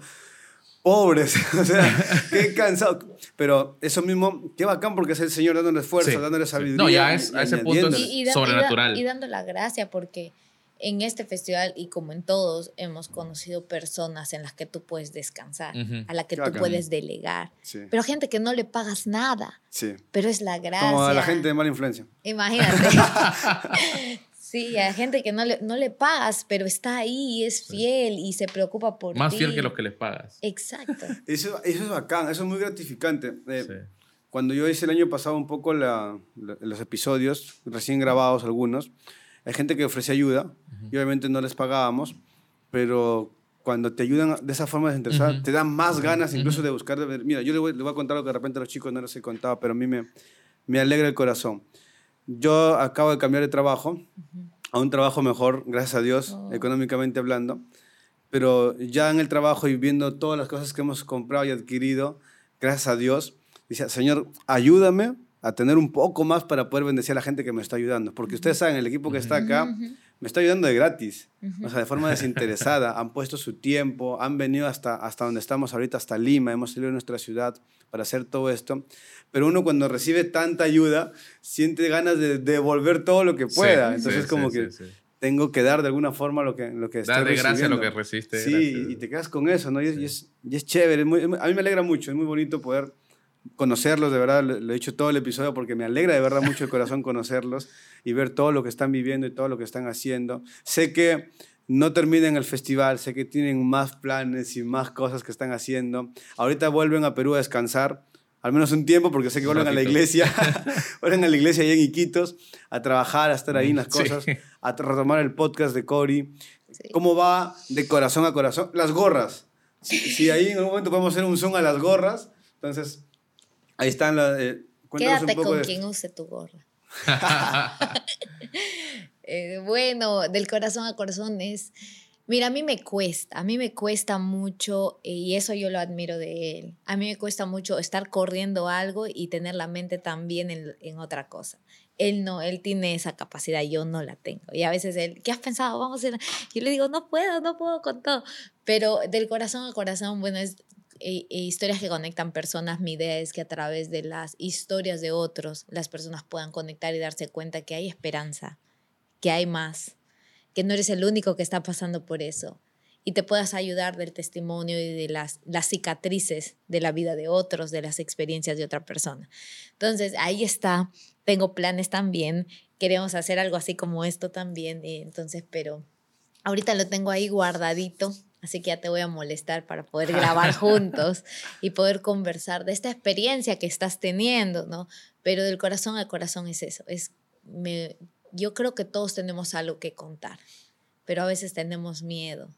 pobres, o sea, qué cansado. Pero eso mismo, qué bacán porque es el Señor dándoles fuerza, sí, dándole sabiduría. No, ya es, a ese punto es y, y da, sobrenatural. Y, y, dando la gracia porque en este festival y como en todos hemos conocido personas en las que tú puedes descansar, uh -huh. a la que qué tú bacán. puedes delegar. Sí. Pero gente que no le pagas nada. Sí. Pero es la gracia. Como a la gente de mala influencia. Imagínate. Sí, hay gente que no le, no le pagas, pero está ahí y es fiel y se preocupa por Más ti. fiel que los que les pagas. Exacto. Eso, eso es bacán, eso es muy gratificante. Eh, sí. Cuando yo hice el año pasado un poco la, la, los episodios, recién grabados algunos, hay gente que ofrece ayuda uh -huh. y obviamente no les pagábamos, pero cuando te ayudan de esa forma desinteresada, uh -huh. te dan más ganas incluso uh -huh. de buscar. De ver. Mira, yo le voy, le voy, a contar lo que de repente a los chicos no les he contado, pero a mí me, me alegra el corazón. Yo acabo de cambiar de trabajo uh -huh. a un trabajo mejor, gracias a Dios, oh. económicamente hablando. Pero ya en el trabajo y viendo todas las cosas que hemos comprado y adquirido, gracias a Dios, dice, Señor, ayúdame a tener un poco más para poder bendecir a la gente que me está ayudando. Porque ustedes saben, el equipo que está acá uh -huh. me está ayudando de gratis, uh -huh. o sea, de forma desinteresada. han puesto su tiempo, han venido hasta, hasta donde estamos ahorita, hasta Lima, hemos salido de nuestra ciudad para hacer todo esto. Pero uno cuando recibe tanta ayuda, siente ganas de devolver todo lo que pueda. Sí, Entonces, sí, como sí, que tengo que dar de alguna forma lo que, lo que estoy Dale gracias lo que resiste. Sí, gracias. y te quedas con eso, ¿no? Y es, y es, y es chévere. Es muy, a mí me alegra mucho, es muy bonito poder conocerlos, de verdad, lo he dicho todo el episodio porque me alegra de verdad mucho el corazón conocerlos y ver todo lo que están viviendo y todo lo que están haciendo. Sé que no terminan el festival, sé que tienen más planes y más cosas que están haciendo. Ahorita vuelven a Perú a descansar, al menos un tiempo, porque sé que vuelven a la iglesia, vuelven a la iglesia allá en Iquitos, a trabajar, a estar ahí en las cosas, sí. a retomar el podcast de Cory. Sí. ¿Cómo va de corazón a corazón? Las gorras. Si, si ahí en algún momento podemos hacer un zoom a las gorras, entonces Ahí están las. Eh, Quédate con quien use tu gorra. eh, bueno, del corazón a corazón es. Mira, a mí me cuesta, a mí me cuesta mucho, eh, y eso yo lo admiro de él. A mí me cuesta mucho estar corriendo algo y tener la mente también en, otra cosa. Él no, él tiene esa capacidad, yo no la tengo. Y a veces él, ¿qué has pensado? Vamos a ir. Yo le digo, no puedo, no puedo con todo. Pero del corazón a corazón, bueno, es e, e historias que conectan personas, mi idea es que a través de las historias de otros, las personas puedan conectar y darse cuenta que hay esperanza, que hay más, que no eres el único que está pasando por eso y te puedas ayudar del testimonio y de las, las cicatrices de la vida de otros, de las experiencias de otra persona. Entonces, ahí está. Tengo planes también. Queremos hacer algo así como esto también. eh, entonces, pero ahorita lo tengo ahí guardadito. Así que ya te voy a molestar para poder grabar juntos y poder conversar de esta experiencia que estás teniendo, ¿no? Pero del corazón al corazón es eso. Es, me, yo creo que todos tenemos algo que contar, pero a veces tenemos miedo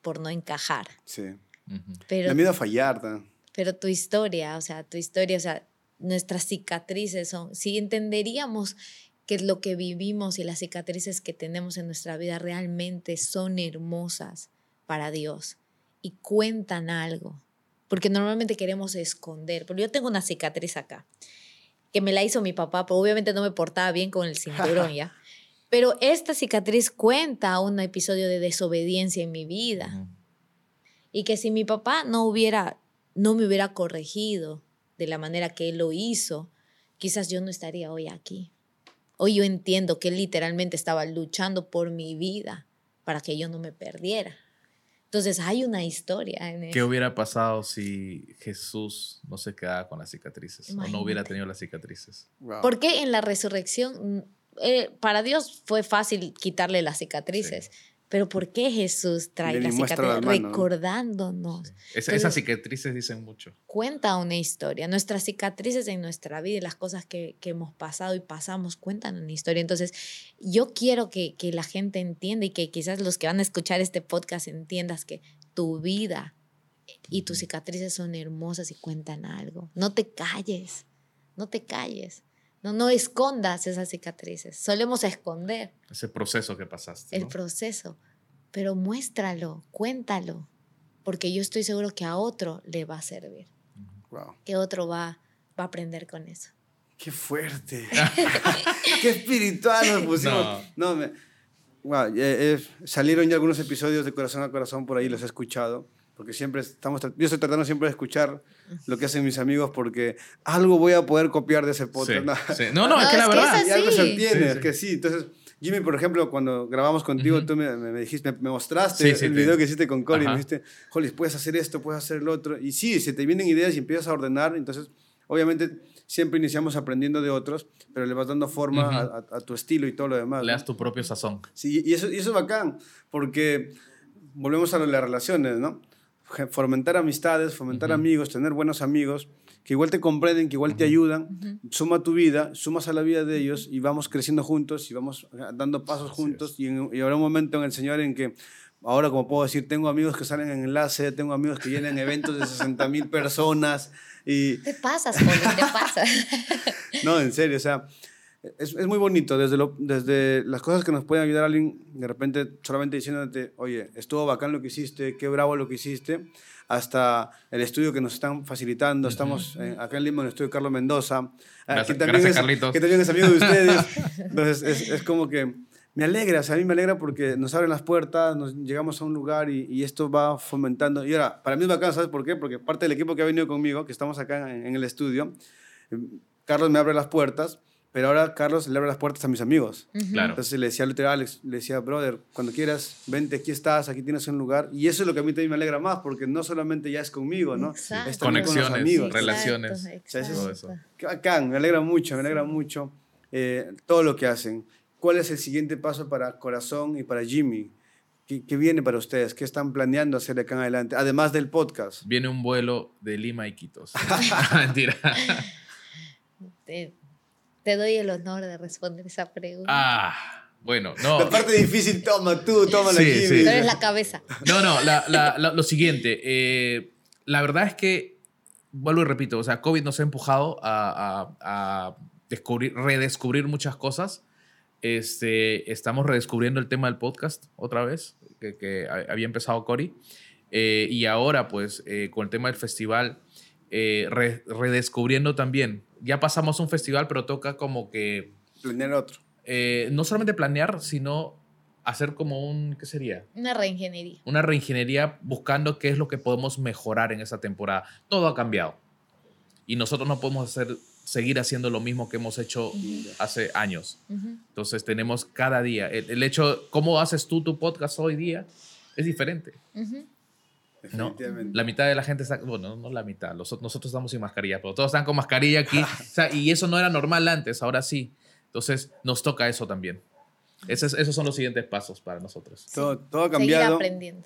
por no encajar. Sí. Ujú. Pero, Da miedo a fallar. ¿no? pero tu historia, o sea, tu historia, o sea, nuestras cicatrices son, si entenderíamos que lo que vivimos y las cicatrices que tenemos en nuestra vida realmente son hermosas para Dios y cuentan algo, porque normalmente queremos esconder, pero yo tengo una cicatriz acá, que me la hizo mi papá, pero obviamente no me portaba bien con el cinturón ya. Pero esta cicatriz cuenta un episodio de desobediencia en mi vida y que si mi papá no hubiera no me hubiera corregido de la manera que él lo hizo, quizás yo no estaría hoy aquí. Hoy yo entiendo que él literalmente estaba luchando por mi vida para que yo no me perdiera. Entonces hay una historia en ¿Qué eso. hubiera pasado si Jesús no se quedaba con las cicatrices? O no hubiera tenido las cicatrices. Wow. ¿Por qué en la resurrección, eh, para Dios fue fácil quitarle las cicatrices? Pero ¿por qué Jesús trae las cicatrices recordándonos? Entonces- esas cicatrices dicen mucho. cuenta una historia. Nuestras cicatrices en nuestra vida y las cosas que, que hemos pasado y pasamos cuentan una historia. Entonces, yo quiero que, que la gente entienda y que quizás los que van a escuchar este podcast entiendas que tu vida y tus cicatrices son hermosas y cuentan algo. No te calles, no te calles. No, no escondas esas cicatrices. Solemos esconder Ese proceso que pasaste. el ¿no? proceso, pero muéstralo, cuéntalo, porque yo estoy seguro que a otro le va a servir Wow. que otro va, va a aprender con eso. Qué fuerte. Qué espiritual nos pusimos. No, me- wow, eh, eh, salieron ya algunos episodios de Corazón a Corazón por ahí, los he escuchado. Porque siempre estamos, yo estoy tratando siempre de escuchar lo que hacen mis amigos porque algo voy a poder copiar de ese Sí, podcast. sí. No, no, es No, que la es que verdad. es Y algo se obtiene, Sí, es sí. que sí. Entonces, Jimmy, por ejemplo, cuando grabamos contigo, Ujú. tú me, me- dijiste, me, mostraste Sí, el sí, video que hiciste con Cory, me dijiste, Hollis, puedes hacer esto, puedes hacer el otro. Y sí, se te vienen ideas y empiezas a ordenar. Entonces, obviamente, siempre iniciamos aprendiendo de otros, pero le vas dando forma Ujú. a, a- a tu estilo y todo lo demás. Le ¿no? das tu propio sazón. Sí, y eso, y eso es bacán, porque volvemos a lo las relaciones, ¿no? Fomentar amistades, fomentar amigos, tener buenos amigos que igual te comprenden, que igual te ayudan, suma tu vida, sumas a la vida de ellos y vamos creciendo juntos y vamos eh, dando pasos Así juntos. Y, en- y habrá un momento en el Señor en que, ahora como puedo decir, tengo amigos que salen en enlace, tengo amigos que llenan eventos de 60 mil personas y, Te pasas, joven, te pasas. no, en serio, o sea, es, es muy bonito desde, lo, desde las cosas que nos pueden ayudar a alguien, de repente solamente diciéndote, oye, estuvo bacán lo que hiciste, qué bravo lo que hiciste, hasta el estudio que nos están facilitando. Estamos eh, acá en Lima en el estudio Carlos Mendoza, Gracias- que, también gracias, es, Carlitos. que también es amigo de ustedes. Entonces, es, es como que me alegra, o sea, a mí me alegra porque nos abren las puertas, nos llegamos a un lugar y, y esto va fomentando. Y ahora, para mí es bacán, ¿sabes por qué? Porque parte del equipo que ha venido conmigo, que estamos acá en, en el estudio, eh, Carlos me abre las puertas, pero ahora Carlos le abre las puertas a mis amigos. Claro. Entonces le decía al otro Alex, le decía, brother, cuando quieras, vente, aquí estás, aquí tienes un lugar. Y eso es lo que a mí también me alegra más, porque no solamente ya es conmigo, ¿no? Exacto. Es también con Conexiones, amigos. Exacto. relaciones, O sea, eso es-. Qué bacán, me alegra mucho, me alegra mucho eh, todo lo que hacen. ¿Cuál es el siguiente paso para Corazón y para Jimmy? ¿Qué, qué viene para ustedes? ¿Qué están planeando hacer de acá en adelante? Además del podcast. Viene un vuelo de Lima a Iquitos. Mentira. Te, doy el honor de responder esa pregunta. Ah, bueno, no. La parte difícil, toma tú, toma la Sí, Jimmy. sí. Tú eres la cabeza. No, no, la- la- la- lo siguiente. eh, la verdad es que, vuelvo y repito, o sea, COVID nos ha empujado a, a- a descubrir, redescubrir muchas cosas. Este, estamos redescubriendo el tema del podcast otra vez, que, que ha- había empezado Cory. Eh, y ahora, pues, eh, con el tema del festival, eh, re- redescubriendo también. Ya pasamos un festival, pero toca como que Planear otro. eh, no solamente planear, sino hacer como un, ¿qué sería? Una reingeniería. una reingeniería buscando qué es lo que podemos mejorar en esa temporada. Todo ha cambiado. Y nosotros no podemos hacer, seguir haciendo lo mismo que hemos hecho hace años. Ujú. Entonces tenemos cada día. El, el hecho, ¿cómo haces tú tu podcast hoy día? es diferente. ¿No? La mitad de la gente está, bueno, no la mitad, nosotros estamos sin mascarilla, pero todos están con mascarilla aquí. y eso no era normal antes, ahora sí. Entonces nos toca eso también. Esos, esos son los siguientes pasos para nosotros. Todo, todo ha cambiado.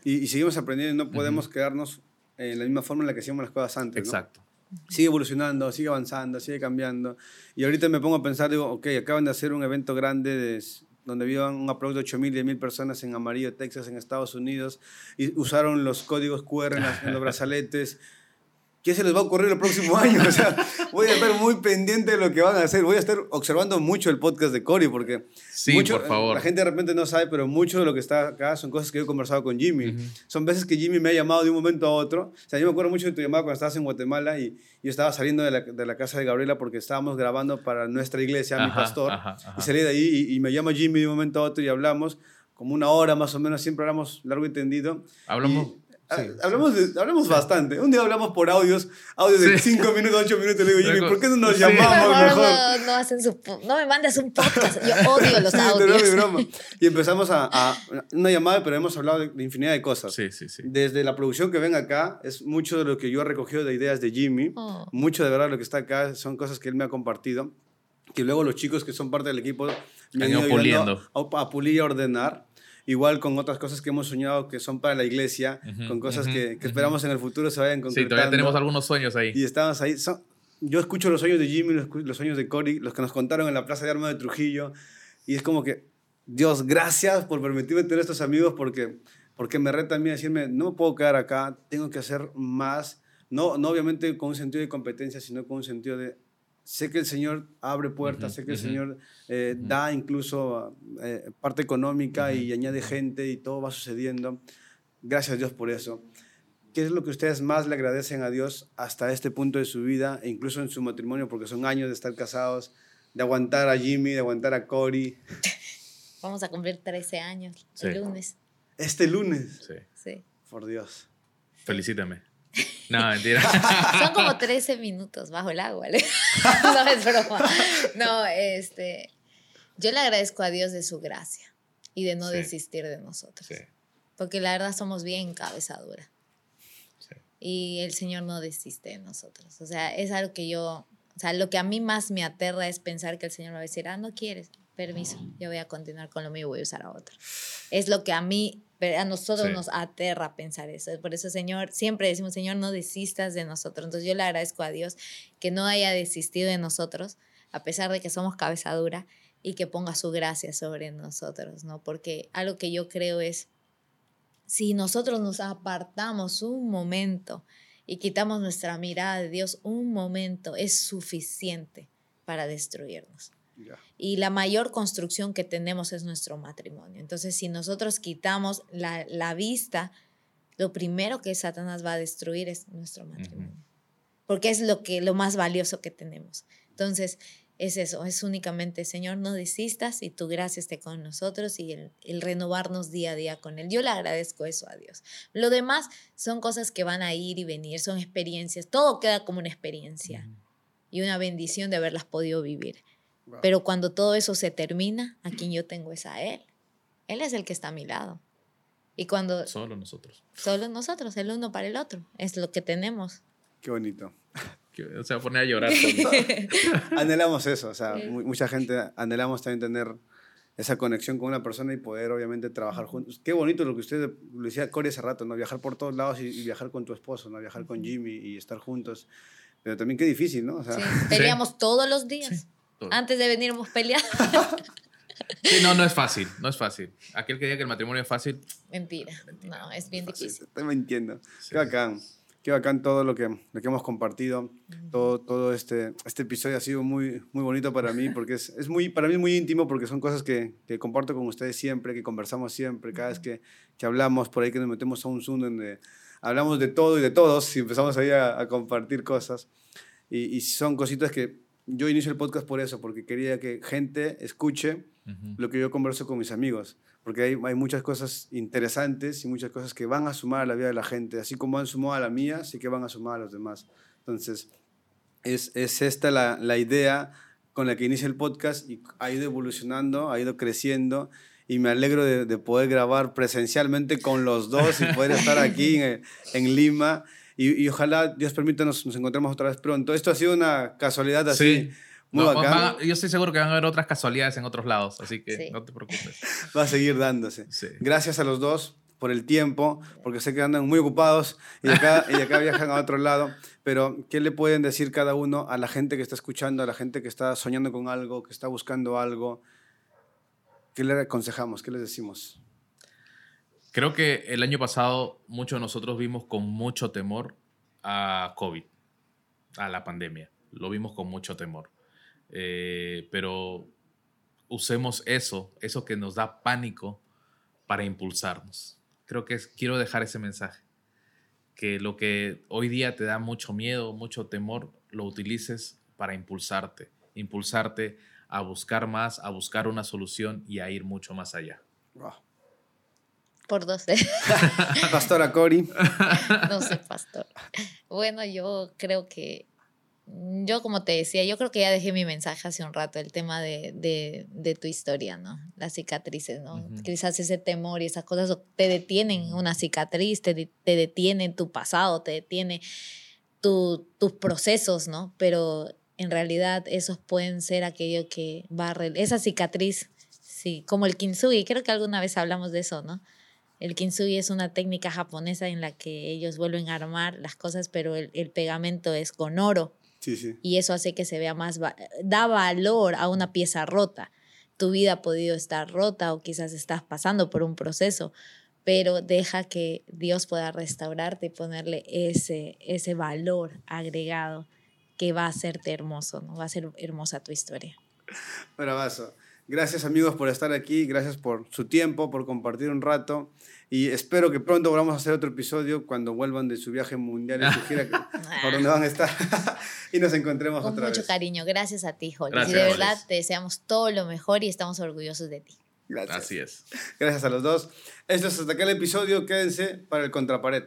Y, y, seguimos aprendiendo y no podemos quedarnos en la misma forma en la que hacíamos las cosas antes. Exacto. Sigue evolucionando, sigue avanzando, sigue cambiando. Y ahorita me pongo a pensar, digo, ok, acaban de hacer un evento grande de donde vivan un aplauso de 8.000, 10.000 personas en Amarillo, Texas, en Estados Unidos, y usaron los códigos QR en, los brazaletes. ¿Qué se les va a ocurrir el próximo año? O sea, voy a estar muy pendiente de lo que van a hacer. Voy a estar observando mucho el podcast de Cory porque sí, por favor. la gente de repente no sabe, pero mucho de lo que está acá son cosas que yo he conversado con Jimmy. Son veces que Jimmy me ha llamado de un momento a otro. O sea, yo me acuerdo mucho de tu llamada cuando estabas en Guatemala y yo estaba saliendo de la, de la casa de Gabriela porque estábamos grabando para nuestra iglesia, mi pastor. y salí de ahí y, y me llama Jimmy de un momento a otro y hablamos como una hora más o menos, siempre hablamos largo y tendido. Hablamos... Ah, hablamos, hablamos bastante. Un día hablamos por audios, audios de 5 minutos, 8 minutos. Le digo, Jimmy, ¿por qué no nos llamamos mejor? No, hacen su, no me mandes un podcast. Yo odio los audios. Broma. Y empezamos a, a, una llamada, pero hemos hablado de, infinidad de cosas. Sí, sí, sí. Desde la producción que ven acá, es mucho de lo que yo he recogido de ideas de Jimmy. Oh. Mucho de verdad lo que está acá son cosas que él me ha compartido. Que luego los chicos que son parte del equipo me han ido puliendo. A, a pulir y a ordenar igual con otras cosas que hemos soñado que son para la iglesia, con cosas que, que, esperamos en el futuro se vayan concretando. Sí, todavía tenemos algunos sueños ahí. Y estamos ahí. yo escucho los sueños de Jimmy, los, los, sueños de Cory, los que nos contaron en la Plaza de Armas de Trujillo, y es como que, Dios, gracias por permitirme tener estos amigos porque, porque me reta a mí a decirme, no me puedo quedar acá, tengo que hacer más, no, no obviamente con un sentido de competencia, sino con un sentido de sé que el Señor abre puertas, sé que el Señor eh, da incluso eh, parte económica y añade gente y todo va sucediendo. Gracias a Dios por eso. ¿Qué es lo que ustedes más le agradecen a Dios hasta este punto de su vida e incluso en su matrimonio? Porque son años de estar casados, de aguantar a Jimmy, de aguantar a Cory. Vamos a cumplir 13 años el lunes. ¿Este lunes? Sí. Sí. Por Dios. Felicítame. No, mentira. Son como 13 minutos bajo el agua. no es broma. No, este. Yo le agradezco a Dios de su gracia y de no desistir de nosotros. Porque la verdad somos bien cabezadura. Sí. Y el Señor no desiste de nosotros. O sea, es algo que yo. O sea, lo que a mí más me aterra es pensar que el Señor me va a decir, ah, no quieres, permiso, yo voy a continuar con lo mío, voy a usar a otro. Es lo que a mí a nosotros nos aterra pensar eso. Por eso, Señor, siempre decimos, Señor, no desistas de nosotros. Entonces yo le agradezco a Dios que no haya desistido de nosotros, a pesar de que somos cabezadura, y que ponga su gracia sobre nosotros, ¿no? Porque algo que yo creo es, si nosotros nos apartamos un momento y quitamos nuestra mirada de Dios un momento, es suficiente para destruirnos. Y la mayor construcción que tenemos es nuestro matrimonio. Entonces, si nosotros quitamos la, la vista, lo primero que Satanás va a destruir es nuestro matrimonio. Porque es lo, que, lo más valioso que tenemos. Entonces, es eso, es únicamente, Señor, no desistas y tu gracia esté con nosotros y el, el, renovarnos día a día con Él. Yo le agradezco eso a Dios. Lo demás son cosas que van a ir y venir, son experiencias, todo queda como una experiencia y una bendición de haberlas podido vivir. Pero cuando todo eso se termina, a quien yo tengo es a Él. Él es el que está a mi lado. Y cuando... Solo nosotros. Solo nosotros, el uno para el otro. Es lo que tenemos. Qué bonito. O sea, poner a llorar. anhelamos eso. O sea, mucha gente anhelamos también tener esa conexión con una persona y poder obviamente trabajar juntos. Qué bonito lo que usted lo decía Corey hace rato, ¿no? Viajar por todos lados y, viajar con tu esposo, ¿no? Viajar con Jimmy y estar juntos. Pero también qué difícil, ¿no? O sea, sí, peleamos todos los días. Antes de venir hemos peleado. Sí, no, no es fácil, no es fácil. Aquel que diga que el matrimonio es fácil. Mentira. No, es bien difícil. Estoy mintiendo. Qué bacán. Qué bacán todo lo que, lo que hemos compartido. Todo, todo este, este episodio ha sido muy, muy bonito para mí porque es, es muy, para mí muy íntimo porque son cosas que, que, comparto con ustedes siempre, que conversamos siempre, cada vez que, que hablamos, por ahí que nos metemos a un Zoom donde hablamos de todo y de todos y empezamos ahí a, a compartir cosas. Y, y son cositas que yo inicio el podcast por eso, porque quería que gente escuche lo que yo converso con mis amigos, porque hay, hay, muchas cosas interesantes y muchas cosas que van a sumar a la vida de la gente, así como han sumado a la mía, sí que van a sumar a los demás. Entonces, es, es esta la, la idea con la que inicia el podcast y ha ido evolucionando, ha ido creciendo y me alegro de, poder grabar presencialmente con los dos y poder estar aquí en, en Lima. Y, y, ojalá Dios permita nos, nos encontremos otra vez pronto. Esto ha sido una casualidad así. Muy bacán. yo estoy seguro que van a haber otras casualidades en otros lados, así que no te preocupes. Va a seguir dándose. Gracias a los dos por el tiempo, porque sé que andan muy ocupados y acá, y acá viajan a otro lado, pero ¿qué le pueden decir cada uno a la gente que está escuchando, a la gente que está soñando con algo, que está buscando algo? ¿Qué le aconsejamos? ¿Qué les decimos? Creo que el año pasado muchos de nosotros vimos con mucho temor a COVID, a la pandemia. Lo vimos con mucho temor. Eh, pero usemos eso, eso que nos da pánico para impulsarnos creo que quiero dejar ese mensaje. Que lo que hoy día te da mucho miedo, mucho temor, lo utilices para impulsarte. Impulsarte a buscar más, a buscar una solución y a ir mucho más allá. Por 12. Pastora Cori. no sé, pastor. Bueno, yo creo que yo como te decía, yo creo que ya dejé mi mensaje hace un rato, el tema de, de, de tu historia, ¿no? Las cicatrices, ¿no? Quizás ese temor y esas cosas te detienen una cicatriz, te, te detiene tu pasado, te detiene tu, tus procesos, ¿no? Pero en realidad esos pueden ser aquello que va a... Esa cicatriz, sí, como el kintsugi, creo que alguna vez hablamos de eso, ¿no? El kintsugi es una técnica japonesa en la que ellos vuelven a armar las cosas, pero el, el pegamento es con oro. Y eso hace que se vea más, da valor a una pieza rota. Tu vida ha podido estar rota o quizás estás pasando por un proceso, pero deja que Dios pueda restaurarte y ponerle ese, ese valor agregado que va a hacerte hermoso, ¿no? Va a ser hermosa tu historia. Bravazo. Gracias amigos por estar aquí, gracias por su tiempo, por compartir un rato. Y espero que pronto volvamos a hacer otro episodio cuando vuelvan de su viaje mundial y su gira por donde van a estar y nos encontremos Con otra vez. Con mucho cariño. Gracias a ti, Jorge. Y de verdad te deseamos todo lo mejor y estamos orgullosos de ti. Gracias. Así es. Gracias a los dos. Esto es hasta acá el episodio. Quédense para el Contrapared.